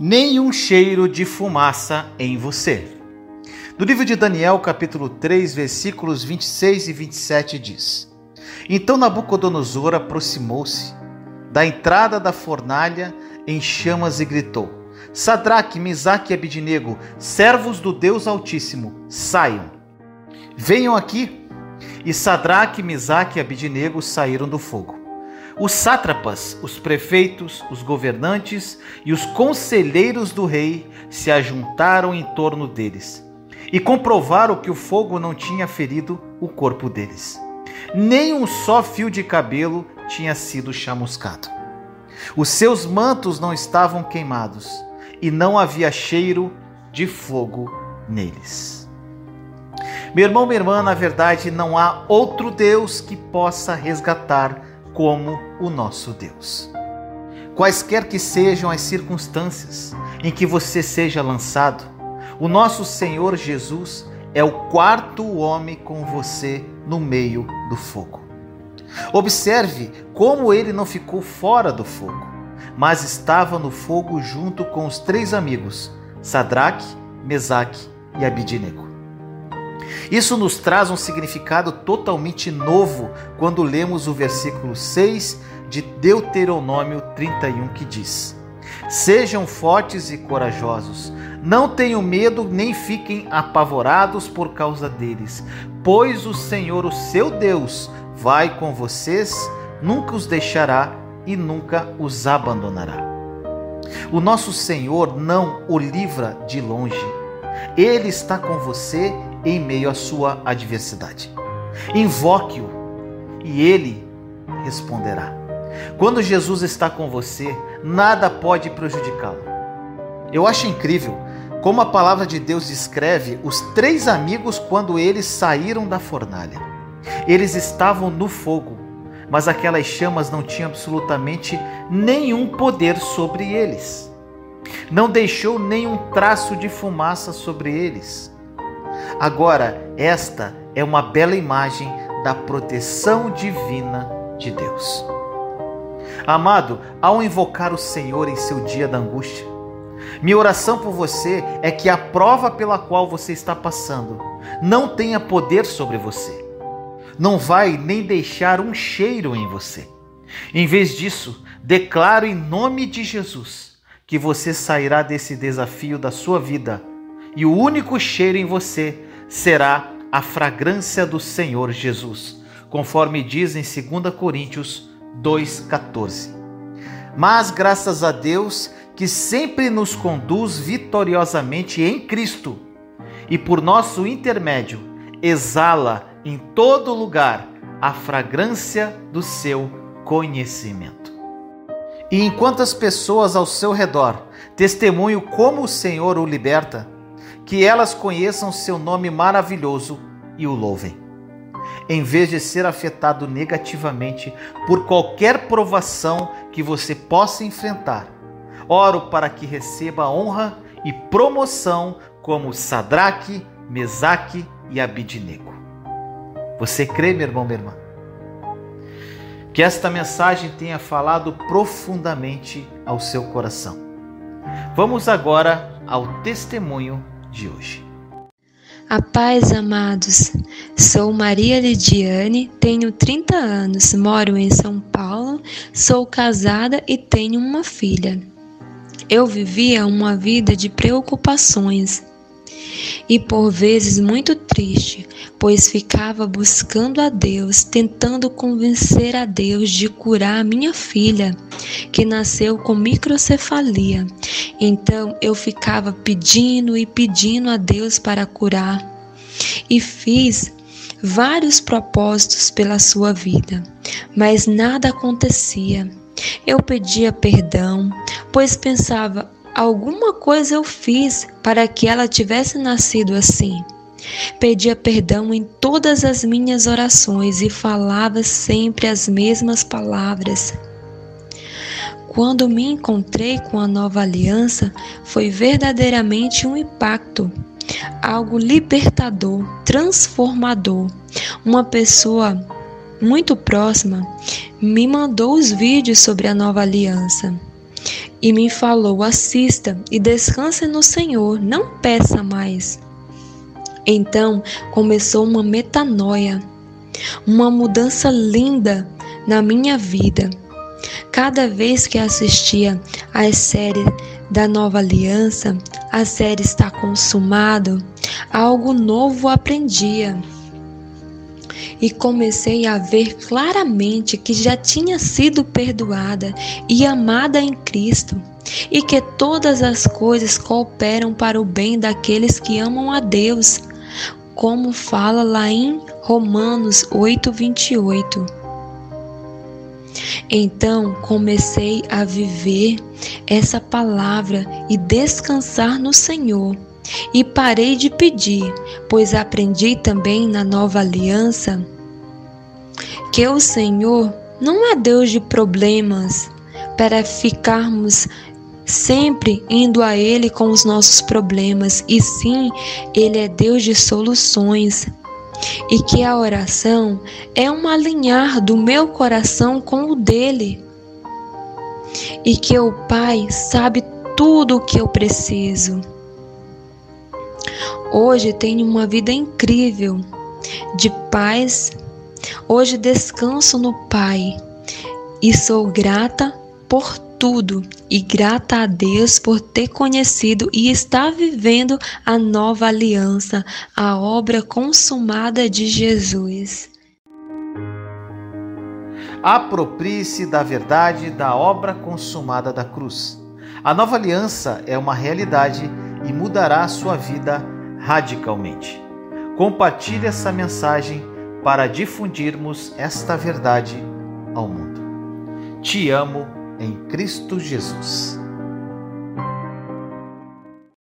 Nenhum cheiro de fumaça em você. No livro de Daniel, capítulo 3, versículos 26 e 27 diz: Então Nabucodonosor aproximou-se da entrada da fornalha em chamas e gritou: Sadraque, Mesaque e Abidinego, servos do Deus Altíssimo, saiam. Venham aqui. E Sadraque, Mesaque e Abidinego saíram do fogo. Os sátrapas, os prefeitos, os governantes e os conselheiros do rei se ajuntaram em torno deles e comprovaram que o fogo não tinha ferido o corpo deles. Nem um só fio de cabelo tinha sido chamuscado. Os seus mantos não estavam queimados e não havia cheiro de fogo neles. Meu irmão, minha irmã, na verdade não há outro Deus que possa resgatar como o nosso Deus. Quaisquer que sejam as circunstâncias em que você seja lançado, o nosso Senhor Jesus é o quarto homem com você no meio do fogo. Observe como ele não ficou fora do fogo, mas estava no fogo junto com os três amigos, Sadraque, Mesaque e Abidinego. Isso nos traz um significado totalmente novo quando lemos o versículo 6 de Deuteronômio 31 que diz: Sejam fortes e corajosos, não tenham medo nem fiquem apavorados por causa deles, pois o Senhor, o seu Deus, vai com vocês, nunca os deixará e nunca os abandonará. O nosso Senhor não o livra de longe. Ele está com você em meio à sua adversidade. Invoque-o e ele responderá. Quando Jesus está com você, nada pode prejudicá-lo. Eu acho incrível como a palavra de Deus descreve os três amigos quando eles saíram da fornalha. Eles estavam no fogo, mas aquelas chamas não tinham absolutamente nenhum poder sobre eles. Não deixou nenhum traço de fumaça sobre eles. Agora, esta é uma bela imagem da proteção divina de Deus. Amado, ao invocar o Senhor em seu dia da angústia, minha oração por você é que a prova pela qual você está passando não tenha poder sobre você. Não vai nem deixar um cheiro em você. Em vez disso, declaro em nome de Jesus que você sairá desse desafio da sua vida e o único cheiro em você será a fragrância do Senhor Jesus, conforme diz em 2 Coríntios 2,14. Mas graças a Deus que sempre nos conduz vitoriosamente em Cristo e por nosso intermédio exala em todo lugar a fragrância do seu conhecimento. E enquanto as pessoas ao seu redor testemunham como o Senhor o liberta, que elas conheçam seu nome maravilhoso e o louvem. Em vez de ser afetado negativamente por qualquer provação que você possa enfrentar, Oro para que receba honra e promoção como Sadraque, Mesaque e Abidinego. Você crê, meu irmão, minha irmã? Que esta mensagem tenha falado profundamente ao seu coração. Vamos agora ao testemunho de hoje. A paz, amados. Sou Maria Lidiane, tenho 30 anos, moro em São Paulo, sou casada e tenho uma filha. Eu vivia uma vida de preocupações e por vezes muito triste, pois ficava buscando a Deus, tentando convencer a Deus de curar a minha filha, que nasceu com microcefalia. Então eu ficava pedindo e pedindo a Deus para curar. E fiz vários propósitos pela sua vida, mas nada acontecia. Eu pedia perdão, pois pensava: alguma coisa eu fiz para que ela tivesse nascido assim. Pedia perdão em todas as minhas orações e falava sempre as mesmas palavras. Quando me encontrei com a nova aliança, foi verdadeiramente um impacto, algo libertador, transformador. Uma pessoa muito próxima me mandou os vídeos sobre a nova aliança e me falou: assista e descanse no Senhor, não peça mais. Então começou uma metanoia, uma mudança linda na minha vida. Cada vez que assistia às séries da Nova Aliança, a série está consumado, algo novo aprendia e comecei a ver claramente que já tinha sido perdoada e amada em Cristo, e que todas as coisas cooperam para o bem daqueles que amam a Deus, como fala lá em Romanos 8:28. Então comecei a viver essa palavra e descansar no Senhor e parei de pedir, pois aprendi também na nova aliança que o Senhor não é Deus de problemas para ficarmos sempre indo a Ele com os nossos problemas, e sim, Ele é Deus de soluções. E que a oração é um alinhar do meu coração com o dele. E que o Pai sabe tudo o que eu preciso. Hoje tenho uma vida incrível, de paz. Hoje descanso no Pai e sou grata por tudo e grata a Deus por ter conhecido e estar vivendo a nova aliança, a obra consumada de Jesus. Aproprie-se da verdade da obra consumada da cruz. A nova aliança é uma realidade e mudará a sua vida radicalmente. Compartilhe essa mensagem para difundirmos esta verdade ao mundo. Te amo em Cristo Jesus.